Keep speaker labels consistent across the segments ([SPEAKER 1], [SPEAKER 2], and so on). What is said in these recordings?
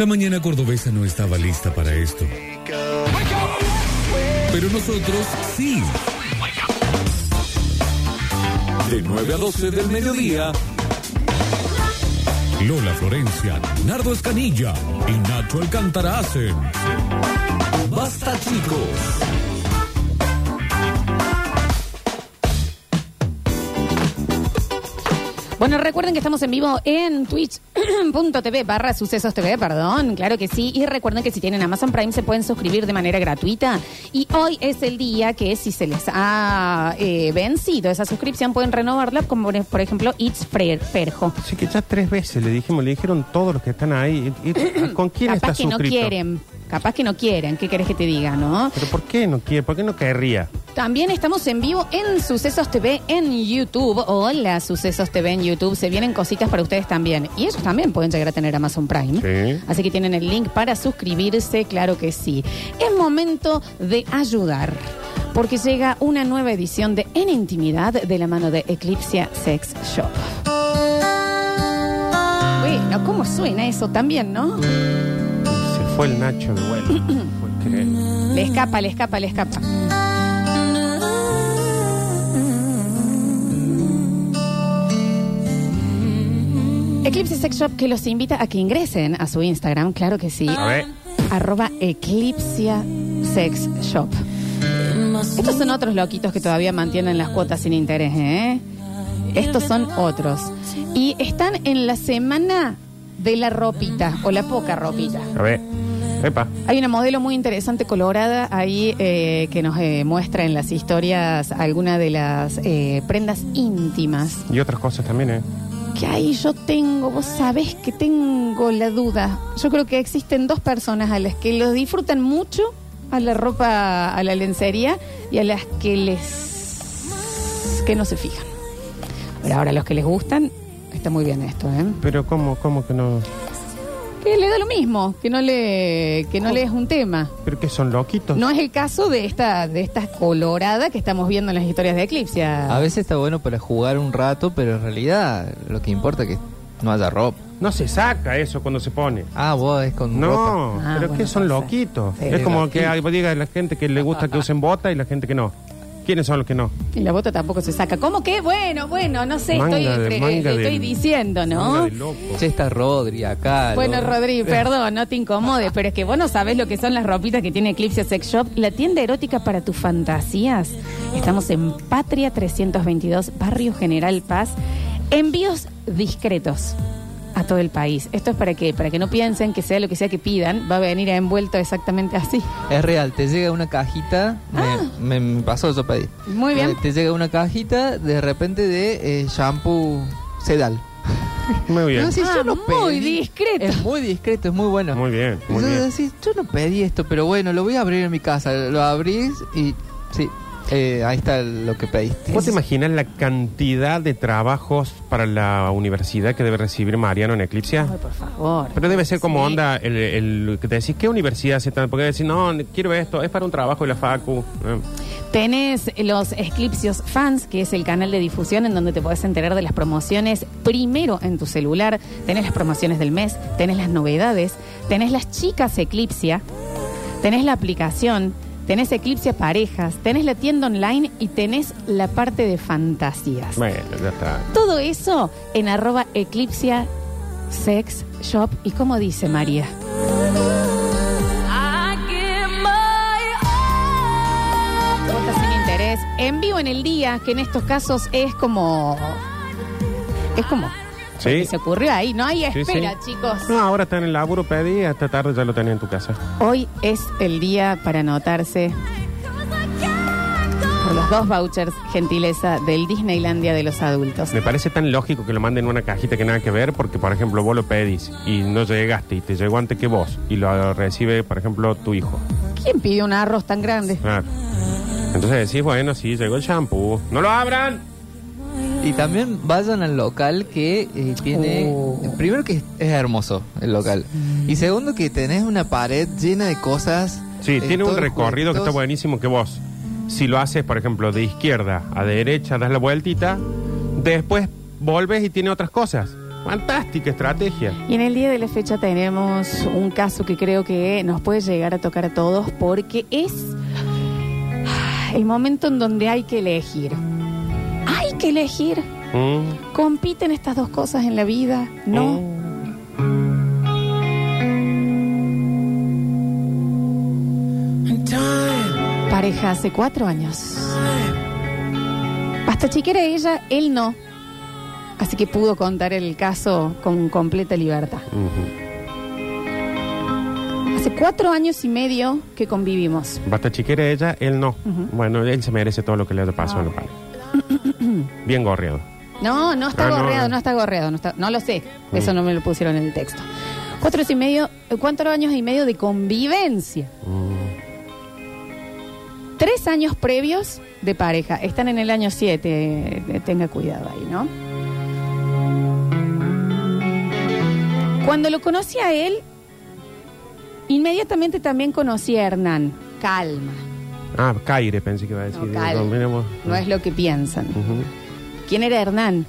[SPEAKER 1] La mañana cordobesa no estaba lista para esto. Pero nosotros sí. De 9 a 12 del mediodía. Lola Florencia, Nardo Escanilla y Nacho Alcántara hacen. Basta chicos.
[SPEAKER 2] Bueno, recuerden que estamos en vivo en twitch.tv barra sucesos TV, perdón, claro que sí. Y recuerden que si tienen Amazon Prime se pueden suscribir de manera gratuita. Y hoy es el día que si se les ha eh, vencido esa suscripción pueden renovarla, como por- ejemplo It's Ferjo.
[SPEAKER 3] Así que ya tres veces le dijimos, le dijeron todos los que están ahí. Y- y- ¿Con quién
[SPEAKER 2] Capaz
[SPEAKER 3] está
[SPEAKER 2] que no
[SPEAKER 3] suscrito?
[SPEAKER 2] quieren, capaz que no quieren, ¿qué querés que te diga, no?
[SPEAKER 3] ¿Pero por qué no quiere? ¿Por qué no querría?
[SPEAKER 2] También estamos en vivo en Sucesos TV en YouTube. Hola, Sucesos TV en YouTube. Se vienen cositas para ustedes también. Y ellos también pueden llegar a tener Amazon Prime.
[SPEAKER 3] Sí.
[SPEAKER 2] Así que tienen el link para suscribirse, claro que sí. Es momento de ayudar. Porque llega una nueva edición de En Intimidad de la mano de Eclipse Sex Shop. Bueno, ¿cómo suena eso también, no?
[SPEAKER 3] Fue el Nacho de. Porque
[SPEAKER 2] Le escapa, le escapa, le escapa. Eclipse Sex Shop que los invita a que ingresen a su Instagram, claro que sí.
[SPEAKER 3] A ver.
[SPEAKER 2] Arroba Eclipsia Sex Shop. Estos son otros loquitos que todavía mantienen las cuotas sin interés, ¿eh? Estos son otros. Y están en la semana de la ropita, o la poca ropita.
[SPEAKER 3] A ver. Epa.
[SPEAKER 2] Hay una modelo muy interesante colorada ahí eh, que nos eh, muestra en las historias algunas de las eh, prendas íntimas.
[SPEAKER 3] Y otras cosas también, ¿eh?
[SPEAKER 2] Que ahí yo tengo, vos sabés que tengo la duda. Yo creo que existen dos personas a las que lo disfrutan mucho a la ropa, a la lencería y a las que les que no se fijan. Pero ahora los que les gustan, está muy bien esto, ¿eh?
[SPEAKER 3] Pero ¿cómo, cómo que no?
[SPEAKER 2] Que le da lo mismo, que no le, que no le es un tema.
[SPEAKER 3] ¿Pero que son loquitos?
[SPEAKER 2] No es el caso de esta, de esta colorada que estamos viendo en las historias de Eclipse.
[SPEAKER 4] A veces está bueno para jugar un rato, pero en realidad lo que importa es que no haya ropa.
[SPEAKER 3] No se saca eso cuando se pone.
[SPEAKER 4] Ah, vos es con ropa.
[SPEAKER 3] No,
[SPEAKER 2] Ah,
[SPEAKER 3] pero
[SPEAKER 2] bueno,
[SPEAKER 3] que son loquitos.
[SPEAKER 2] Sí,
[SPEAKER 3] es como
[SPEAKER 4] loquito.
[SPEAKER 3] que hay- diga la gente que le gusta que usen bota y la gente que no. ¿Quiénes son los que no?
[SPEAKER 2] Y la bota tampoco se saca. ¿Cómo que? Bueno, bueno, no sé,
[SPEAKER 3] Manga
[SPEAKER 2] estoy,
[SPEAKER 3] de-
[SPEAKER 2] entre-
[SPEAKER 3] manga de-
[SPEAKER 2] estoy diciendo,
[SPEAKER 3] Manga
[SPEAKER 2] ¿no?
[SPEAKER 3] de loco.
[SPEAKER 4] Che, está Rodri acá.
[SPEAKER 2] Bueno,
[SPEAKER 4] lo-
[SPEAKER 2] Rodri, perdón, no te incomodes, pero es que vos no sabés lo que son las ropitas que tiene Eclipse Sex Shop, la tienda erótica para tus fantasías. Estamos en Patria 322, Barrio General Paz. Envíos discretos a todo el país. Esto es para que para que no piensen que sea lo que sea que pidan, va a venir envuelto exactamente así.
[SPEAKER 4] Es real, te llega una cajita. me-
[SPEAKER 2] Ah.
[SPEAKER 4] Me, me pasó eso pedí.
[SPEAKER 2] Muy bien.
[SPEAKER 4] Eh, te llega una cajita de repente de eh, shampoo sedal.
[SPEAKER 3] Muy bien.
[SPEAKER 4] No,
[SPEAKER 2] Ah,
[SPEAKER 4] yo no
[SPEAKER 2] muy
[SPEAKER 4] pedí.
[SPEAKER 2] discreto.
[SPEAKER 4] Es muy discreto, es muy bueno.
[SPEAKER 3] Muy bien, muy
[SPEAKER 4] Entonces
[SPEAKER 3] bien.
[SPEAKER 4] decís, yo no pedí esto, pero bueno, lo voy a abrir en mi casa. Lo abrís y sí, eh, ahí está lo que pediste.
[SPEAKER 3] ¿Vos te imaginas la cantidad de trabajos para la universidad que debe recibir Mariano en Eclipse?
[SPEAKER 2] Ay, por favor.
[SPEAKER 3] Pero debe ser como
[SPEAKER 2] Sí.
[SPEAKER 3] onda el, el que te decís, ¿qué universidad se está? Porque decís, no, quiero esto, es para un trabajo de la FACU. Eh,
[SPEAKER 2] Tenés los Eclipsios Fans, que es el canal de difusión en donde te podés enterar de las promociones primero en tu celular. Tenés las promociones del mes, tenés las novedades, tenés las chicas Eclipsia, tenés la aplicación, tenés Eclipsia Parejas, tenés la tienda online y tenés la parte de fantasías.
[SPEAKER 3] Bueno, ya está.
[SPEAKER 2] Todo eso en arroba Eclipsia Sex Shop. ¿Y cómo dice María? Cuotas sin interés. En vivo en el día, que en estos casos es como. Es como.
[SPEAKER 3] Sí.
[SPEAKER 2] Se ocurrió ahí. No hay
[SPEAKER 3] Sí,
[SPEAKER 2] espera,
[SPEAKER 3] sí.
[SPEAKER 2] chicos.
[SPEAKER 3] No, ahora está en el laburo, pedí, esta tarde ya lo tenía en tu casa.
[SPEAKER 2] Hoy es el día para anotarse por los dos vouchers gentileza del Disneylandia de los adultos.
[SPEAKER 3] Me parece tan lógico que lo manden en una cajita que nada que ver, porque, por ejemplo, vos lo pedís y no llegaste y te llegó antes que vos y lo recibe, por ejemplo, tu hijo.
[SPEAKER 2] ¿Quién pidió un arroz tan grande?
[SPEAKER 3] Claro. Entonces decís, bueno, sí, llegó el shampoo. ¡No lo abran!
[SPEAKER 4] Y también vayan al local que eh, tiene.
[SPEAKER 2] Oh.
[SPEAKER 4] Primero que es hermoso el local. Y segundo que tenés una pared llena de cosas.
[SPEAKER 3] Sí,
[SPEAKER 4] eh,
[SPEAKER 3] tiene un recorrido que está buenísimo que vos, si lo haces, por ejemplo, de izquierda a derecha, das la vueltita, después volves y tiene otras cosas. Fantástica estrategia.
[SPEAKER 2] Y en el día de la fecha tenemos un caso que creo que nos puede llegar a tocar a todos porque es el momento en donde hay que elegir. Que elegir.
[SPEAKER 3] Mm.
[SPEAKER 2] ¿Compiten estas dos cosas en la vida? No. Pareja hace cuatro años. Hasta chiquera ella, él no. Así que pudo contar el caso con completa libertad. Hace cuatro años y medio que convivimos.
[SPEAKER 3] Basta chiquera ella, él no. Bueno, él se merece todo lo que le haya pasado en la pareja. Bien gorreado.
[SPEAKER 2] No, no está
[SPEAKER 3] Ah, no,
[SPEAKER 2] gorreado,
[SPEAKER 3] no.
[SPEAKER 2] no, está gorreado, no, está- no lo sé.
[SPEAKER 3] Mm.
[SPEAKER 2] Eso no me lo pusieron en el texto. Cuatro años y medio, eh, cuatro años y medio de convivencia.
[SPEAKER 3] Mm.
[SPEAKER 2] Tres años previos de pareja. Están en el año siete. eh, Tenga cuidado ahí, ¿no? Cuando lo conocí a él, inmediatamente también conocí a Hernán. Calma.
[SPEAKER 3] Ah, Caire pensé que iba a decir.
[SPEAKER 2] No, calma.
[SPEAKER 3] No, miremos.
[SPEAKER 2] No es lo que piensan.
[SPEAKER 3] Ujú.
[SPEAKER 2] ¿Quién era Hernán?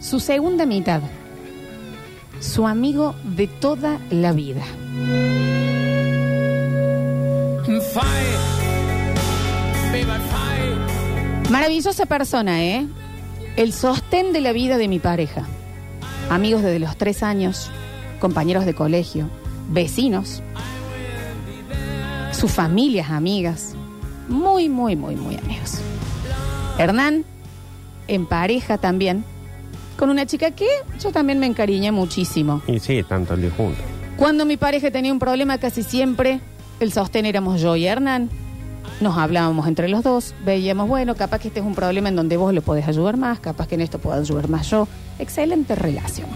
[SPEAKER 2] Su segunda mitad. Su amigo de toda la vida. Maravillosa persona, ¿eh? El sostén de la vida de mi pareja. Amigos desde los tres años, compañeros de colegio, vecinos, sus familias amigas. Muy, muy, muy, muy amigos. Hernán, en pareja también, con una chica que yo también me encariñé muchísimo.
[SPEAKER 3] Y sí, tanto el día juntos.
[SPEAKER 2] Cuando mi pareja tenía un problema, casi siempre el sostén éramos yo y Hernán. Nos hablábamos entre los dos, veíamos, bueno, capaz que este es un problema en donde vos lo podés ayudar más, capaz que en esto puedo ayudar más yo. Excelente relación.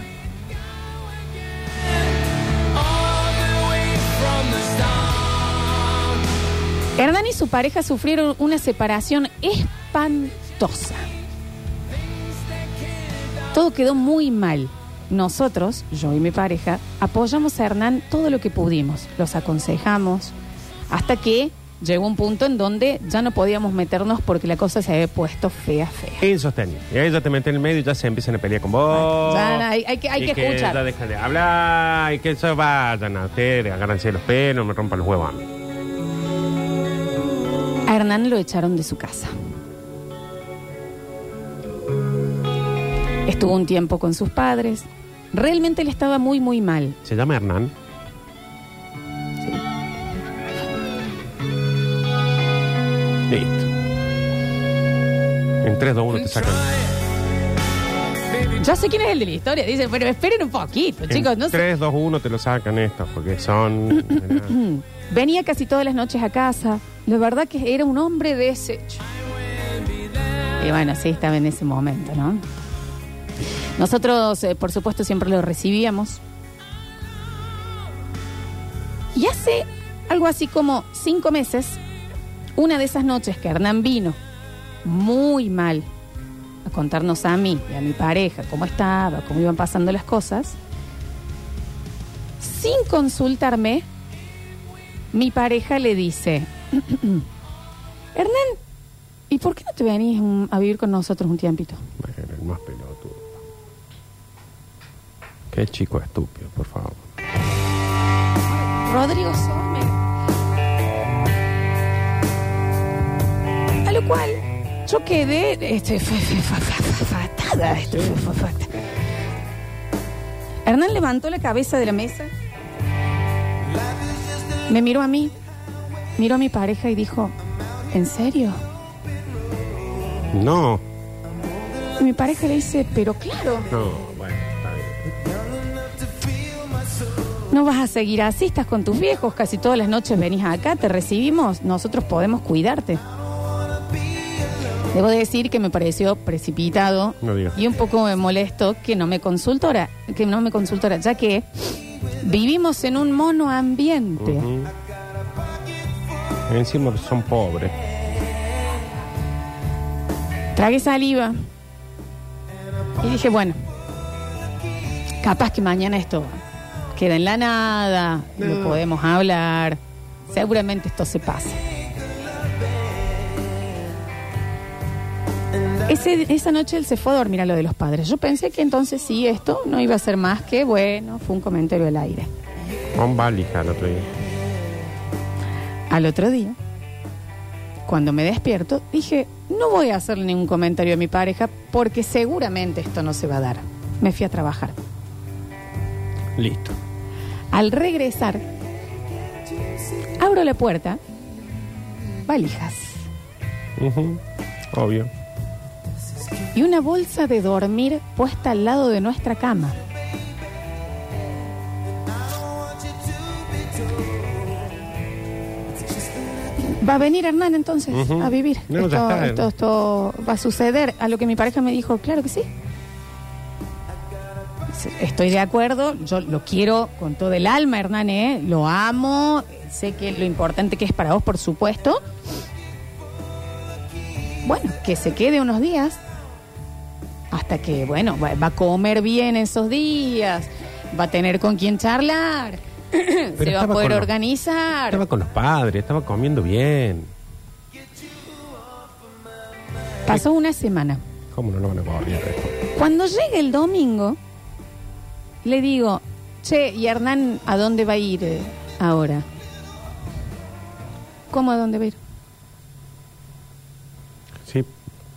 [SPEAKER 2] Hernán y su pareja sufrieron una separación espantosa. Todo quedó muy mal. Nosotros, yo y mi pareja, apoyamos a Hernán todo lo que pudimos, los aconsejamos, hasta que llegó un punto en donde ya no podíamos meternos porque la cosa se había puesto fea, fea.
[SPEAKER 3] Insostenible. Y ahí ya te meten en el medio y ya se empiezan a pelear con vos.
[SPEAKER 2] Ya, hay- hay que- hay
[SPEAKER 3] Y
[SPEAKER 2] que escuchar.
[SPEAKER 3] Ya dejan de hablar y que se vayan a ustedes, agárrense los pelos, me rompan los huevos a mí.
[SPEAKER 2] A Hernán lo echaron de su casa. Estuvo un tiempo con sus padres. Realmente él estaba muy, muy mal.
[SPEAKER 3] ¿Se llama Hernán? Listo. En 3, 2, 1 te sacan.
[SPEAKER 2] Ya sé quién es el de la historia. Dice, pero esperen un poquito, chicos. No
[SPEAKER 3] en
[SPEAKER 2] sé.
[SPEAKER 3] 3, 2, 1 te lo sacan estos, porque son.
[SPEAKER 2] Venía casi todas las noches a casa. La verdad que era un hombre deshecho. Y bueno, sí, estaba en ese momento, ¿no? Nosotros, eh, por supuesto, siempre lo recibíamos. Y hace algo así como cinco meses, una de esas noches que Hernán vino muy mal a contarnos a mí y a mi pareja cómo estaba, cómo iban pasando las cosas, sin consultarme, mi pareja le dice, Hernán, ¿y por qué no te venís a vivir con nosotros un tiempito?
[SPEAKER 3] Bueno, el más pelotudo. Qué chico estúpido, por favor.
[SPEAKER 2] Rodrigo Sommer. A lo cual yo quedé este, fa- fa- fa- fa- fatada. este, fa- fa- fa- Hernán levantó la cabeza de la mesa, me miró a mí, miró a mi pareja y dijo, ¿en serio?
[SPEAKER 3] No,
[SPEAKER 2] Y mi pareja le dice, pero claro,
[SPEAKER 3] no, bueno, está bien.
[SPEAKER 2] no vas a seguir así, estás con tus viejos, casi todas las noches venís acá, te recibimos, nosotros podemos cuidarte. Debo decir que me pareció precipitado
[SPEAKER 3] No
[SPEAKER 2] y un poco me molesto que no me consultora, que no me consultora, ya que vivimos en un mono ambiente.
[SPEAKER 3] Encima son pobres.
[SPEAKER 2] Tragué saliva y dije, bueno, capaz que mañana esto queda en la nada, no podemos hablar, seguramente esto se pasa. Ese- esa noche él se fue a dormir a lo de los padres. Yo pensé que entonces sí, esto no iba a ser más que, bueno, fue un comentario al aire.
[SPEAKER 3] Con valija el otro día.
[SPEAKER 2] Al otro día, cuando me despierto, dije, no voy a hacerle ningún comentario a mi pareja porque seguramente esto no se va a dar. Me fui a trabajar.
[SPEAKER 3] Listo.
[SPEAKER 2] Al regresar, abro la puerta, valijas.
[SPEAKER 3] Obvio.
[SPEAKER 2] y una bolsa de dormir puesta al lado de nuestra cama. Va a venir Hernán entonces
[SPEAKER 3] Ujú.
[SPEAKER 2] a vivir.
[SPEAKER 3] No, ya
[SPEAKER 2] esto,
[SPEAKER 3] está.
[SPEAKER 2] esto- esto va a suceder. A lo que mi pareja me dijo, claro que sí. Estoy de acuerdo, yo lo quiero con todo el alma, Hernán, ¿eh? lo amo, sé que lo importante que es para vos, por supuesto. Bueno, que se quede unos días hasta que, bueno, va, va a comer bien esos días, va a tener con quién charlar, se va a poder
[SPEAKER 3] los-
[SPEAKER 2] organizar.
[SPEAKER 3] Estaba con los padres, estaba comiendo bien.
[SPEAKER 2] Pasó una semana.
[SPEAKER 3] ¿Cómo no lo van a comer?
[SPEAKER 2] Cuando llegue el domingo, le digo, che, ¿y Hernán a dónde va a ir eh, ahora? ¿Cómo a dónde va a ir?
[SPEAKER 3] Sí,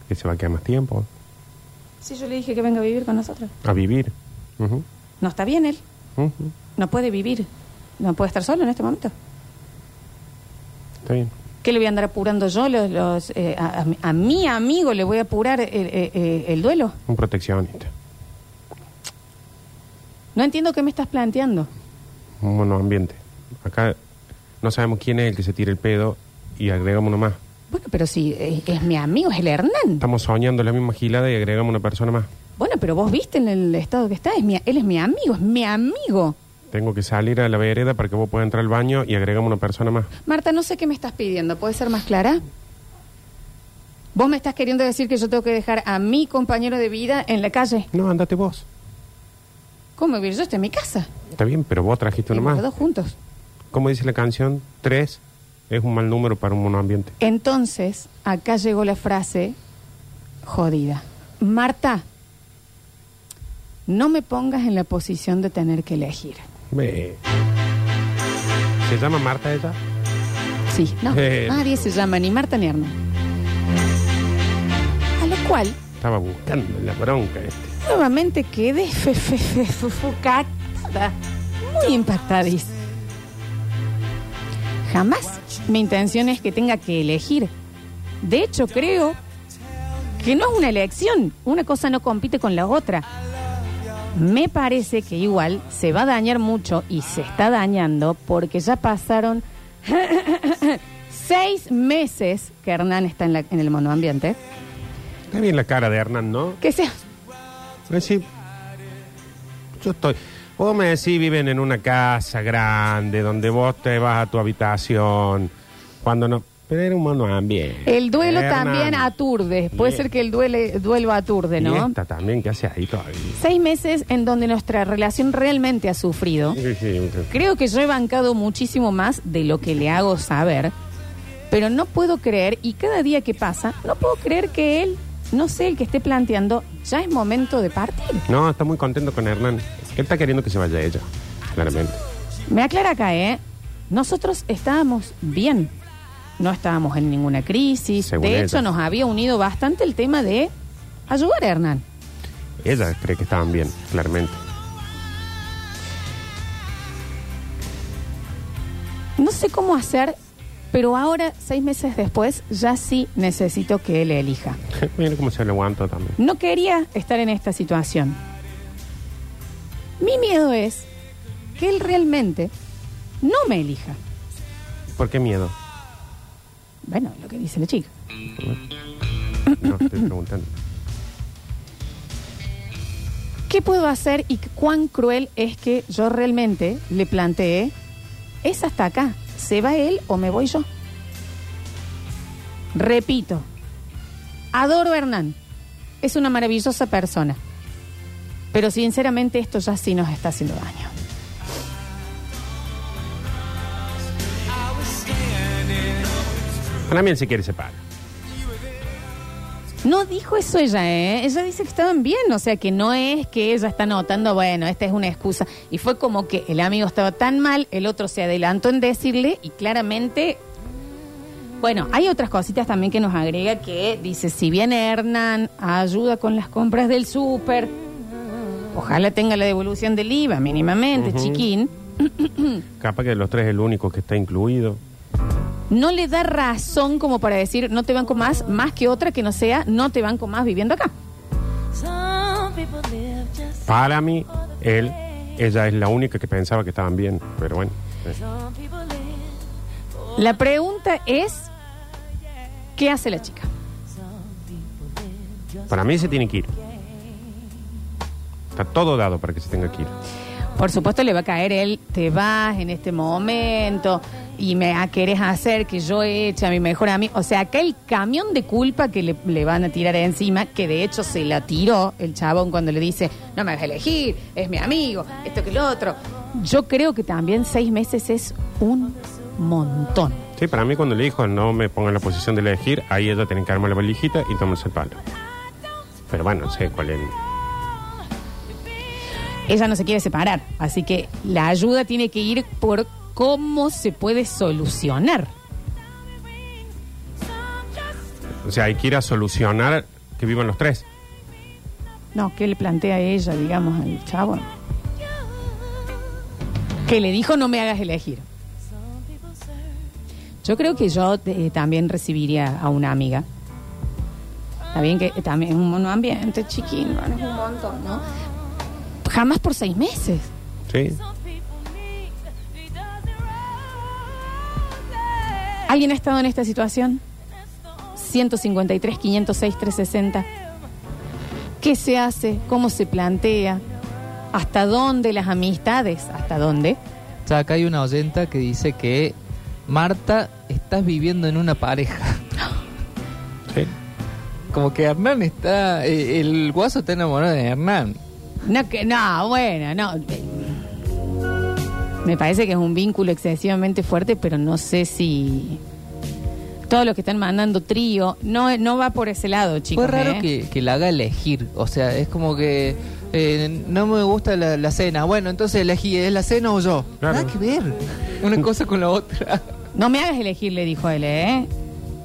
[SPEAKER 3] que se va a quedar más tiempo.
[SPEAKER 2] Si yo le dije que venga a vivir con nosotros.
[SPEAKER 3] A vivir.
[SPEAKER 2] No está bien él, no puede vivir, no puede estar solo en este momento.
[SPEAKER 3] Está bien.
[SPEAKER 2] ¿Qué le voy a andar apurando yo? Los, los, eh, a, a mi- a mi amigo le voy a apurar el, eh, el duelo.
[SPEAKER 3] Un proteccionista.
[SPEAKER 2] No entiendo qué me estás planteando.
[SPEAKER 3] Un monoambiente. Acá no sabemos quién es el que se tira el pedo y agregamos uno más.
[SPEAKER 2] Bueno, pero si eh, es mi amigo, es el Hernán.
[SPEAKER 3] Estamos soñando la misma gilada y agregamos una persona más.
[SPEAKER 2] Bueno, pero vos viste en el estado que está, es mi, él es mi amigo, es mi amigo.
[SPEAKER 3] Tengo que salir a la vereda para que vos puedas entrar al baño y agregamos una persona más.
[SPEAKER 2] Marta, no sé qué me estás pidiendo, ¿puedes ser más clara? ¿Vos me estás queriendo decir que yo tengo que dejar a mi compañero de vida en la calle?
[SPEAKER 3] No, andate vos.
[SPEAKER 2] ¿Cómo yo? Estoy en mi casa.
[SPEAKER 3] Está bien, pero vos trajiste uno más.
[SPEAKER 2] los dos juntos.
[SPEAKER 3] Como dice la canción, tres es un mal número para un monoambiente.
[SPEAKER 2] Entonces, acá llegó la frase jodida. Marta, no me pongas en la posición de tener que elegir.
[SPEAKER 3] ¿Se llama Marta ella?
[SPEAKER 2] Sí, no,
[SPEAKER 3] Eh.
[SPEAKER 2] nadie se llama ni Marta ni Hernán. A lo cual,
[SPEAKER 3] Estaba buscando la bronca este.
[SPEAKER 2] nuevamente quedé fe, fe, fe, fu- fucatada, muy impactadís. Jamás mi intención es que tenga que elegir. De hecho, creo que no es una elección. Una cosa no compite con la otra. Me parece que igual se va a dañar mucho y se está dañando porque ya pasaron seis meses que Hernán está en, la- en el monoambiente.
[SPEAKER 3] Está bien la cara de Hernán, ¿no?
[SPEAKER 2] Que sea.
[SPEAKER 3] Es decir, yo estoy. Vos me decís, viven en una casa grande donde vos te vas a tu habitación. Cuando no. Pero era un monoambiente.
[SPEAKER 2] El duelo también aturde. Puede ser que el duele, duelo aturde,
[SPEAKER 3] Y
[SPEAKER 2] ¿no?
[SPEAKER 3] esta también, ¿qué hace ahí todavía?
[SPEAKER 2] Seis meses en donde nuestra relación realmente ha sufrido.
[SPEAKER 3] Sí, sí, sí.
[SPEAKER 2] Creo que yo he bancado muchísimo más de lo que le hago saber, pero no puedo creer, y cada día que pasa, no puedo creer que él, no sé, el que esté planteando, ya es momento de partir.
[SPEAKER 3] No, está muy contento con Hernán. Él está queriendo que se vaya ella, claramente.
[SPEAKER 2] Me aclara acá, ¿eh? Nosotros estábamos bien, no estábamos en ninguna crisis,
[SPEAKER 3] Según
[SPEAKER 2] de hecho nos había unido bastante el tema de ayudar a Hernán.
[SPEAKER 3] Ella cree que estaban bien, claramente.
[SPEAKER 2] No sé cómo hacer, pero ahora, seis meses después, ya sí necesito que él elija.
[SPEAKER 3] Mira cómo se le aguanta también.
[SPEAKER 2] No quería estar en esta situación. Mi miedo es que él realmente no me elija.
[SPEAKER 3] ¿Por qué miedo?
[SPEAKER 2] Bueno, lo que dice la chica.
[SPEAKER 3] No, estoy preguntando.
[SPEAKER 2] ¿Qué puedo hacer y cuán cruel es que yo realmente le planteé, es hasta acá, ¿se va él o me voy yo? Repito, adoro a Hernán, es una maravillosa persona, pero sinceramente esto ya sí nos está haciendo daño.
[SPEAKER 3] Él se quiere separar.
[SPEAKER 2] No dijo eso ella, ¿eh? Ella dice que estaban bien, o sea que no es que ella está notando, bueno, esta es una excusa. Y fue como que el amigo estaba tan mal, el otro se adelantó en decirle y claramente... Bueno, hay otras cositas también que nos agrega que dice, si bien Hernán ayuda con las compras del súper, ojalá tenga la devolución del IVA mínimamente, chiquín,
[SPEAKER 3] Capaz que de los tres es el único que está incluido.
[SPEAKER 2] No le da razón como para decir, no te banco más, más que otra que no sea, no te banco más viviendo acá.
[SPEAKER 3] Para mí, él, ella es la única que pensaba que estaban bien. Pero bueno. eh.
[SPEAKER 2] La pregunta es, ¿qué hace la chica?
[SPEAKER 3] Para mí se tiene que ir. Está todo dado para que se tenga que ir.
[SPEAKER 2] Por supuesto le va a caer él, te vas en este momento y me ah, querés hacer que yo eche a mi mejor amigo. O sea, acá el camión de culpa que le, le van a tirar encima, que de hecho se la tiró el chabón cuando le dice, no me vas a elegir, es mi amigo, esto que lo otro. Yo creo que también seis meses es un montón.
[SPEAKER 3] Sí, para mí cuando le dijo no me ponga en la posición de elegir, ahí ella tiene que armar la valijita y tomarse el palo. Pero bueno, no sé cuál es.
[SPEAKER 2] Ella no se quiere separar, así que la ayuda tiene que ir por cómo se puede solucionar.
[SPEAKER 3] O sea, hay que ir a solucionar que vivan los tres.
[SPEAKER 2] No, ¿qué le plantea ella, digamos, al chavo? Que le dijo no me hagas elegir. Yo creo que yo eh, también recibiría a una amiga. Está bien que también es un monoambiente chiquín, no es un montón, ¿no? Jamás por seis meses.
[SPEAKER 3] Sí.
[SPEAKER 2] ¿Alguien ha estado en esta situación? 153, 506, 360. ¿Qué se hace? ¿Cómo se plantea? ¿Hasta dónde las amistades? ¿Hasta dónde?
[SPEAKER 4] O sea, acá hay una oyenta que dice que Marta, estás viviendo en una pareja.
[SPEAKER 3] sí.
[SPEAKER 4] Como que Hernán está. eh, el guaso está enamorado de Hernán.
[SPEAKER 2] No, que, no, bueno, no. Me parece que es un vínculo excesivamente fuerte, pero no sé si todos los que están mandando trío, no, no va por ese lado, chicos.
[SPEAKER 4] Fue raro
[SPEAKER 2] ¿eh?
[SPEAKER 4] que, que la haga elegir. O sea, es como que eh, no me gusta la, la cena. Bueno, entonces elegí, ¿es la cena o yo?
[SPEAKER 3] Claro.
[SPEAKER 4] Nada que ver. Una cosa con la otra.
[SPEAKER 2] No me hagas elegir, le dijo él, ¿eh?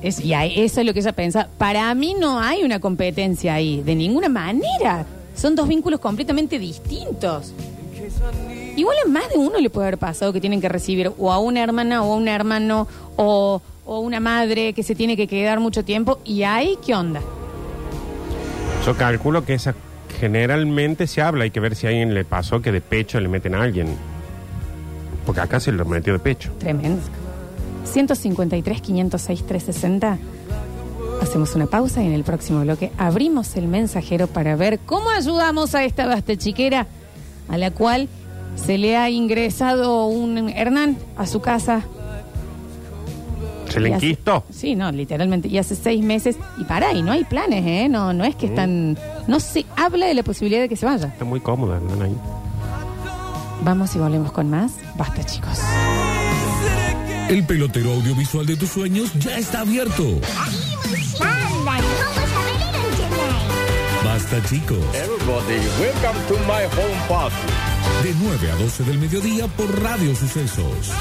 [SPEAKER 2] Es, y ahí- eso es lo que ella piensa. Para mí no hay una competencia ahí, de ninguna manera. Son dos vínculos completamente distintos. Igual a más de uno le puede haber pasado que tienen que recibir o a una hermana o a un hermano o, o una madre que se tiene que quedar mucho tiempo. ¿Y ahí qué onda?
[SPEAKER 3] Yo calculo que esa generalmente se habla. Hay que ver si a alguien le pasó que de pecho le meten a alguien. Porque acá se lo metió de pecho.
[SPEAKER 2] Tremendo. 153, 506, 360. Hacemos una pausa y en el próximo bloque abrimos el mensajero para ver cómo ayudamos a esta basta chiquera a la cual se le ha ingresado un Hernán a su casa.
[SPEAKER 3] Se le
[SPEAKER 2] Y hace-
[SPEAKER 3] enquistó.
[SPEAKER 2] Sí, no, literalmente. Y hace seis meses. Y para, y no hay planes, ¿eh? No, no es que están. No se habla de la posibilidad de que se vaya.
[SPEAKER 3] Está muy cómoda, ¿no? Ahí.
[SPEAKER 2] Vamos y volvemos con más. Basta, chicos.
[SPEAKER 1] El pelotero audiovisual de tus sueños ya está abierto. Basta chicos.
[SPEAKER 5] Everybody, welcome to my home party.
[SPEAKER 1] De 9 a 12 del mediodía por Radio Sucesos.